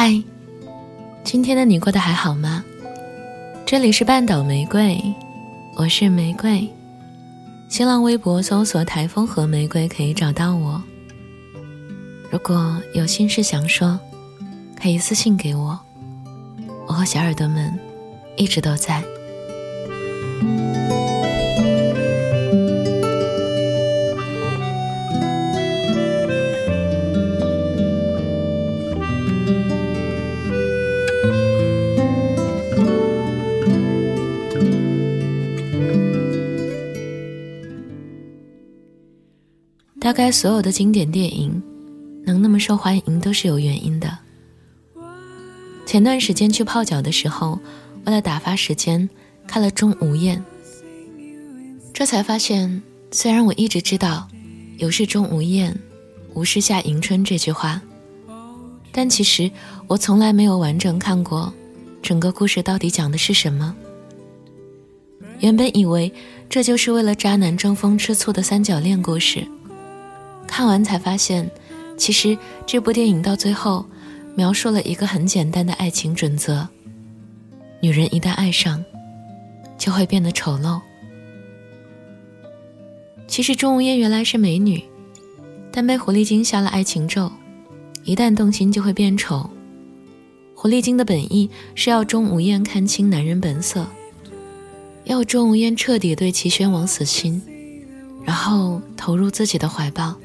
嗨，今天的你过得还好吗？这里是半岛玫瑰，我是玫瑰。新浪微博搜索“台风和玫瑰”可以找到我。如果有心事想说，可以私信给我。我和小耳朵们一直都在。大概所有的经典电影能那么受欢迎，都是有原因的。前段时间去泡脚的时候，为了打发时间，看了《钟无艳》，这才发现，虽然我一直知道“有事钟无艳，无事夏迎春”这句话，但其实我从来没有完整看过整个故事到底讲的是什么。原本以为这就是为了渣男争风吃醋的三角恋故事。看完才发现，其实这部电影到最后描述了一个很简单的爱情准则：女人一旦爱上，就会变得丑陋。其实钟无艳原来是美女，但被狐狸精下了爱情咒，一旦动心就会变丑。狐狸精的本意是要钟无艳看清男人本色，要钟无艳彻底对齐宣王死心，然后投入自己的怀抱。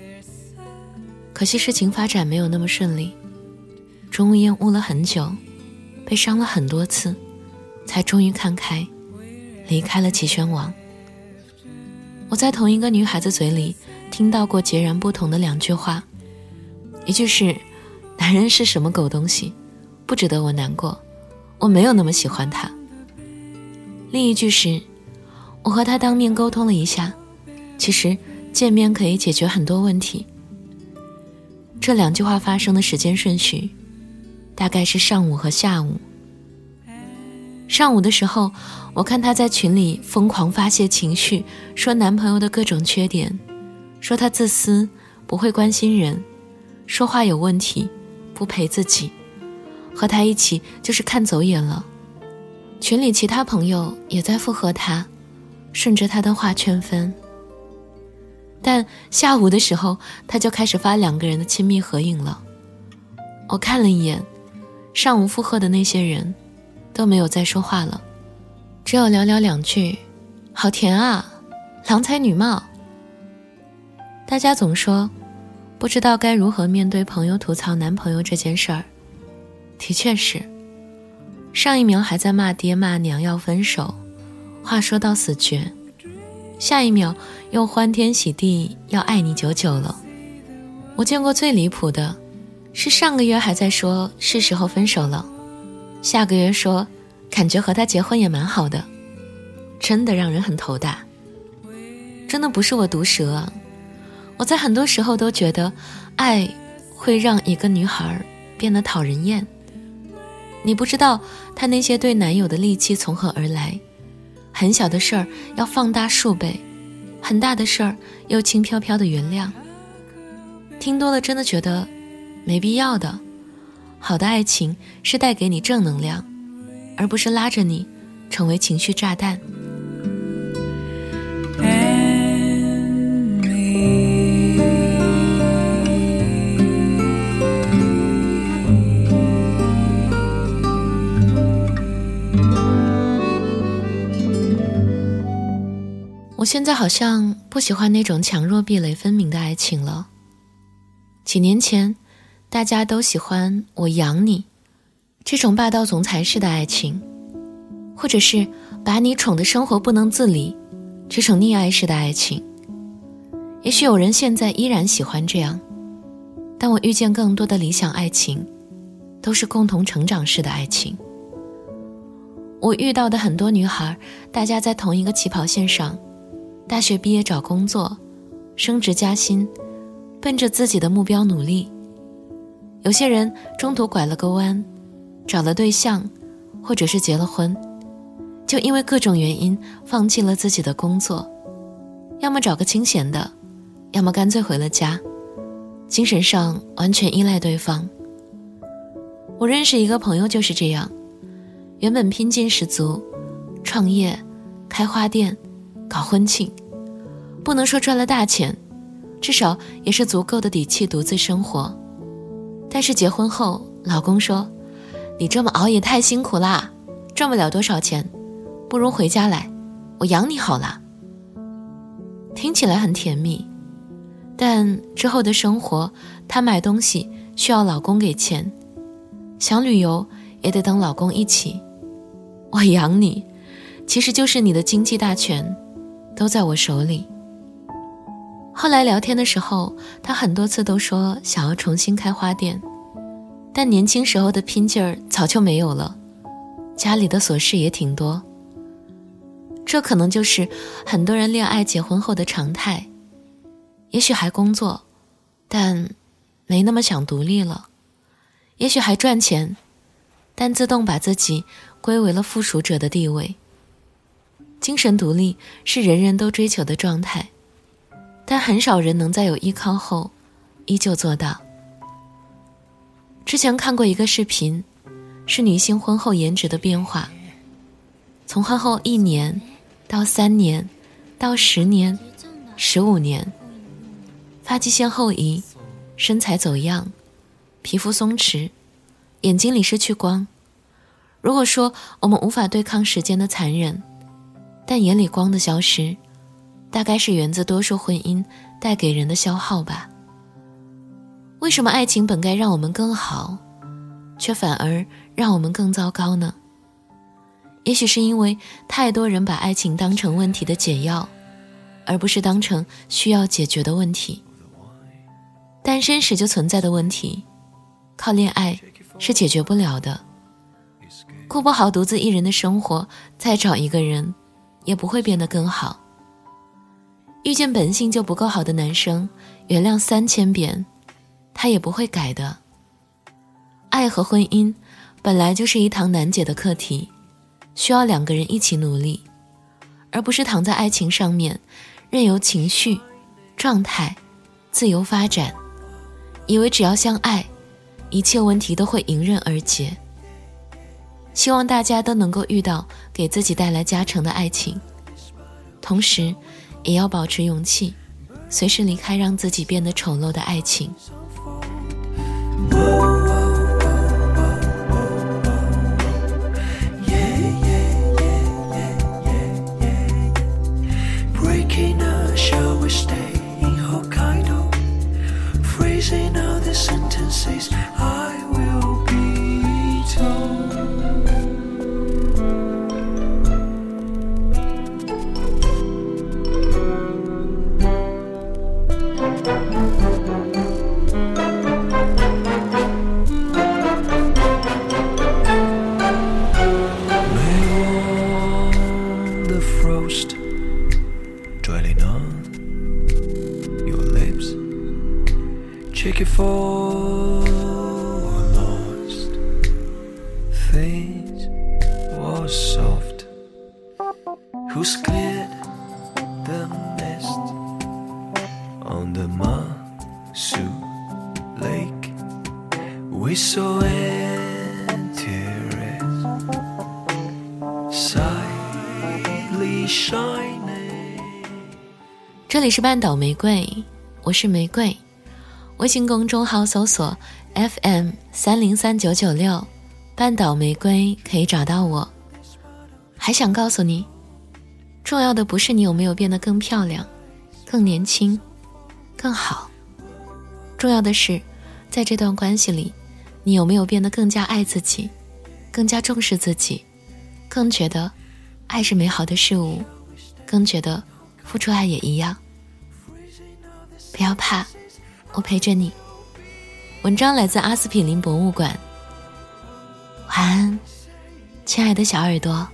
可惜事情发展没有那么顺利，钟无艳悟了很久，被伤了很多次，才终于看开，离开了齐宣王。我在同一个女孩子嘴里听到过截然不同的两句话，一句是“男人是什么狗东西，不值得我难过，我没有那么喜欢他”，另一句是“我和他当面沟通了一下，其实见面可以解决很多问题”。这两句话发生的时间顺序，大概是上午和下午。上午的时候，我看她在群里疯狂发泄情绪，说男朋友的各种缺点，说他自私，不会关心人，说话有问题，不陪自己，和他一起就是看走眼了。群里其他朋友也在附和他，顺着他的话劝分。但下午的时候，他就开始发两个人的亲密合影了。我看了一眼，上午附和的那些人，都没有再说话了，只有寥寥两句：“好甜啊，郎才女貌。”大家总说，不知道该如何面对朋友吐槽男朋友这件事儿。的确是，上一秒还在骂爹骂娘要分手，话说到死绝。下一秒又欢天喜地要爱你久久了。我见过最离谱的，是上个月还在说是时候分手了，下个月说感觉和他结婚也蛮好的，真的让人很头大。真的不是我毒舌，我在很多时候都觉得，爱会让一个女孩变得讨人厌。你不知道她那些对男友的戾气从何而来。很小的事儿要放大数倍，很大的事儿又轻飘飘的原谅。听多了真的觉得没必要的。好的爱情是带给你正能量，而不是拉着你成为情绪炸弹。我现在好像不喜欢那种强弱壁垒分明的爱情了。几年前，大家都喜欢“我养你”这种霸道总裁式的爱情，或者是把你宠的生活不能自理这种溺爱式的爱情。也许有人现在依然喜欢这样，但我遇见更多的理想爱情，都是共同成长式的爱情。我遇到的很多女孩，大家在同一个起跑线上。大学毕业找工作，升职加薪，奔着自己的目标努力。有些人中途拐了个弯，找了对象，或者是结了婚，就因为各种原因放弃了自己的工作，要么找个清闲的，要么干脆回了家，精神上完全依赖对方。我认识一个朋友就是这样，原本拼劲十足，创业、开花店、搞婚庆，不能说赚了大钱，至少也是足够的底气独自生活。但是结婚后，老公说：“你这么熬也太辛苦啦，赚不了多少钱，不如回家来，我养你好了。”听起来很甜蜜，但之后的生活，她买东西需要老公给钱。想旅游也得等老公一起，我养你，其实就是你的经济大权，都在我手里。后来聊天的时候，他很多次都说想要重新开花店，但年轻时候的拼劲儿早就没有了，家里的琐事也挺多。这可能就是很多人恋爱结婚后的常态，也许还工作，但没那么想独立了。也许还赚钱，但自动把自己归为了附属者的地位。精神独立是人人都追求的状态，但很少人能在有依靠后，依旧做到。之前看过一个视频，是女性婚后颜值的变化，从婚后一年到三年，到十年、十五年，发际线后移，身材走样。皮肤松弛，眼睛里失去光。如果说我们无法对抗时间的残忍，但眼里光的消失，大概是源自多数婚姻带给人的消耗吧。为什么爱情本该让我们更好，却反而让我们更糟糕呢？也许是因为太多人把爱情当成问题的解药，而不是当成需要解决的问题。单身时就存在的问题。靠恋爱是解决不了的，过不好独自一人的生活，再找一个人，也不会变得更好。遇见本性就不够好的男生，原谅三千遍，他也不会改的。爱和婚姻本来就是一堂难解的课题，需要两个人一起努力，而不是躺在爱情上面，任由情绪、状态自由发展，以为只要相爱。一切问题都会迎刃而解。希望大家都能够遇到给自己带来加成的爱情，同时，也要保持勇气，随时离开让自己变得丑陋的爱情。the frost dwelling on your lips. Check it for lost. Face was soft. Who's cleared the mist on the Masu Lake? We saw it. 这里是半岛玫瑰，我是玫瑰。微信公众号搜索 FM 三零三九九六，半岛玫瑰可以找到我。还想告诉你，重要的不是你有没有变得更漂亮、更年轻、更好，重要的是，在这段关系里，你有没有变得更加爱自己，更加重视自己，更觉得爱是美好的事物，更觉得付出爱也一样。不要怕，我陪着你。文章来自阿司匹林博物馆。晚安，亲爱的小耳朵。